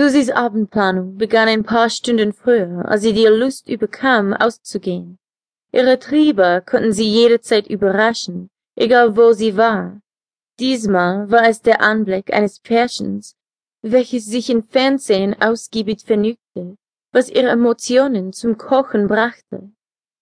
Susys Abendplanung begann ein paar Stunden früher, als sie die Lust überkam, auszugehen. Ihre Triebe konnten sie jederzeit überraschen, egal wo sie war. Diesmal war es der Anblick eines Pärchens, welches sich im Fernsehen ausgiebig vergnügte, was ihre Emotionen zum Kochen brachte.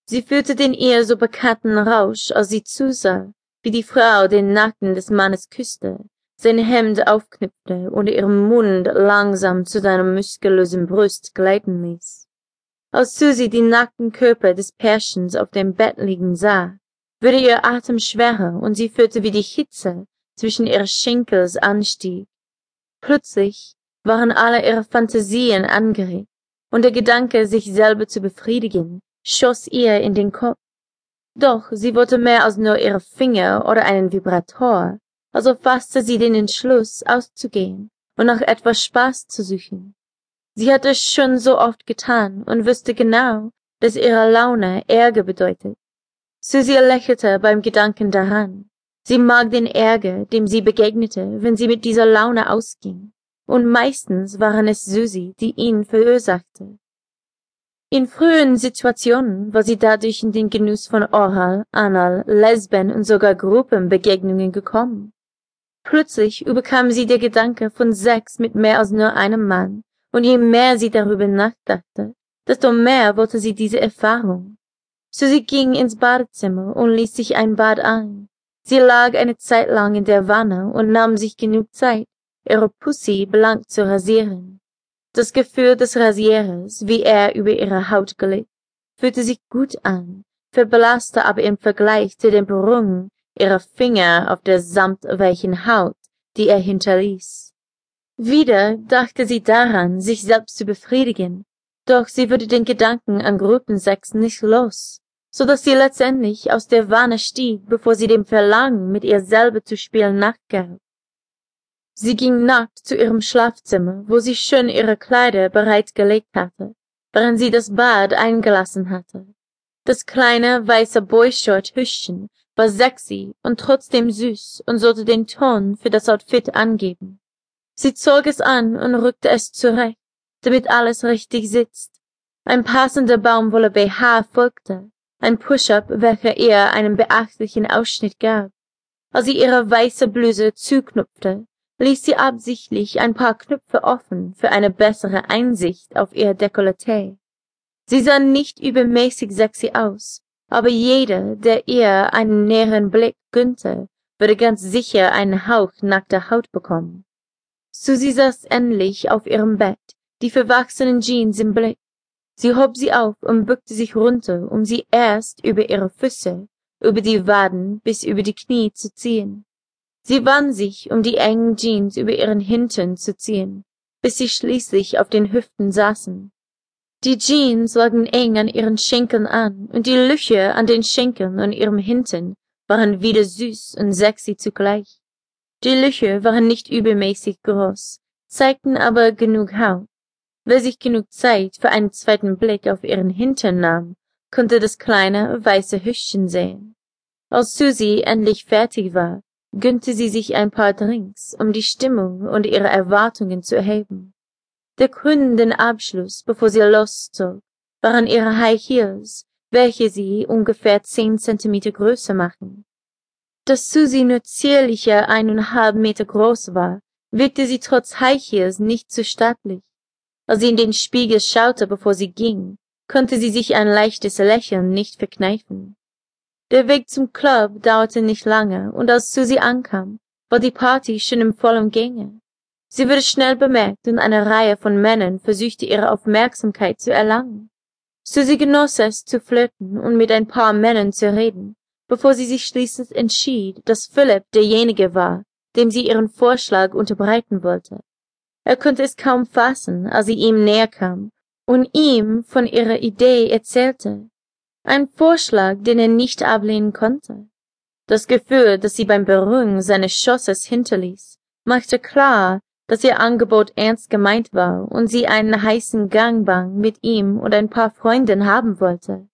Sie fühlte den ihr so bekannten Rausch, als sie zusah, wie die Frau den Nacken des Mannes küsste, sein Hemd aufknüpfte und ihren Mund langsam zu seiner muskulösen Brust gleiten ließ. Als Susi die nackten Körper des Pärchens auf dem Bett liegen sah, wurde ihr Atem schwerer und sie fühlte, wie die Hitze zwischen ihrer Schenkels anstieg. Plötzlich waren alle ihre Fantasien angeregt, und der Gedanke, sich selber zu befriedigen, schoss ihr in den Kopf. Doch sie wollte mehr als nur ihre Finger oder einen Vibrator, also fasste sie den Entschluss, auszugehen und nach etwas Spaß zu suchen. Sie hatte es schon so oft getan und wusste genau, dass ihre Laune Ärger bedeutet. Susie lächelte beim Gedanken daran. Sie mag den Ärger, dem sie begegnete, wenn sie mit dieser Laune ausging, und meistens waren es Susie, die ihn verursachte. In früheren Situationen war sie dadurch in den Genuss von Oral, Anal, Lesben und sogar Gruppenbegegnungen gekommen. Plötzlich überkam sie der Gedanke von Sex mit mehr als nur einem Mann, und je mehr sie darüber nachdachte, desto mehr wollte sie diese Erfahrung. So sie ging ins Badezimmer und ließ sich ein Bad ein. Sie lag eine Zeit lang in der Wanne und nahm sich genug Zeit, ihre Pussy blank zu rasieren. Das Gefühl des Rasierers, wie er über ihre Haut glitt, fühlte sich gut an, verblasste aber im Vergleich zu den Berührungen ihrer Finger auf der samtweichen Haut, die er hinterließ. Wieder dachte sie daran, sich selbst zu befriedigen, doch sie wurde den Gedanken an Gruppensex nicht los, so dass sie letztendlich aus der Wanne stieg, bevor sie dem Verlangen, mit ihr selber zu spielen, nachgab. Sie ging nackt zu ihrem Schlafzimmer, wo sie schon ihre Kleider bereitgelegt hatte, während sie das Bad eingelassen hatte. Das kleine weiße Boyshort-Hüschchen war sexy und trotzdem süß und sollte den Ton für das Outfit angeben. Sie zog es an und rückte es zurecht, damit alles richtig sitzt. Ein passender Baumwolle BH folgte, ein Push-up, welcher ihr einen beachtlichen Ausschnitt gab. Als sie ihre weiße Bluse zuknüpfte, ließ sie absichtlich ein paar Knöpfe offen für eine bessere Einsicht auf ihr Dekolleté. Sie sah nicht übermäßig sexy aus, aber jeder, der ihr einen näheren Blick gönnte, würde ganz sicher einen Hauch nackter Haut bekommen. Susie saß endlich auf ihrem Bett, die verwachsenen Jeans im Blick. Sie hob sie auf und bückte sich runter, um sie erst über ihre Füße, über die Waden bis über die Knie zu ziehen. Sie wand sich, um die engen Jeans über ihren Hintern zu ziehen, bis sie schließlich auf den Hüften saßen. Die Jeans lagen eng an ihren Schenkeln an, und die Löcher an den Schenkeln und ihrem Hintern waren wieder süß und sexy zugleich. Die Löcher waren nicht übermäßig groß, zeigten aber genug Haut. Wer sich genug Zeit für einen zweiten Blick auf ihren Hintern nahm, konnte das kleine, weiße Hüschchen sehen. Als Susie endlich fertig war, gönnte sie sich ein paar Drinks, um die Stimmung und ihre Erwartungen zu erheben. Der krönende Abschluss, bevor sie loszog, waren ihre High Heels, welche sie ungefähr zehn Zentimeter größer machen. Dass Susie nur zierlicher eineinhalb Meter groß war, wirkte sie trotz High Heels nicht zu stattlich. Als sie in den Spiegel schaute, bevor sie ging, konnte sie sich ein leichtes Lächeln nicht verkneifen. Der Weg zum Club dauerte nicht lange, und als Susie ankam, war die Party schon im vollen Gänge. Sie wurde schnell bemerkt und eine Reihe von Männern versuchte ihre Aufmerksamkeit zu erlangen. Susie genoss es zu flirten und mit ein paar Männern zu reden, bevor sie sich schließlich entschied, dass Philipp derjenige war, dem sie ihren Vorschlag unterbreiten wollte. Er konnte es kaum fassen, als sie ihm näher kam und ihm von ihrer Idee erzählte. Ein Vorschlag, den er nicht ablehnen konnte. Das Gefühl, das sie beim Berühren seines Schosses hinterließ, machte klar, dass ihr Angebot ernst gemeint war und sie einen heißen Gangbang mit ihm und ein paar Freunden haben wollte.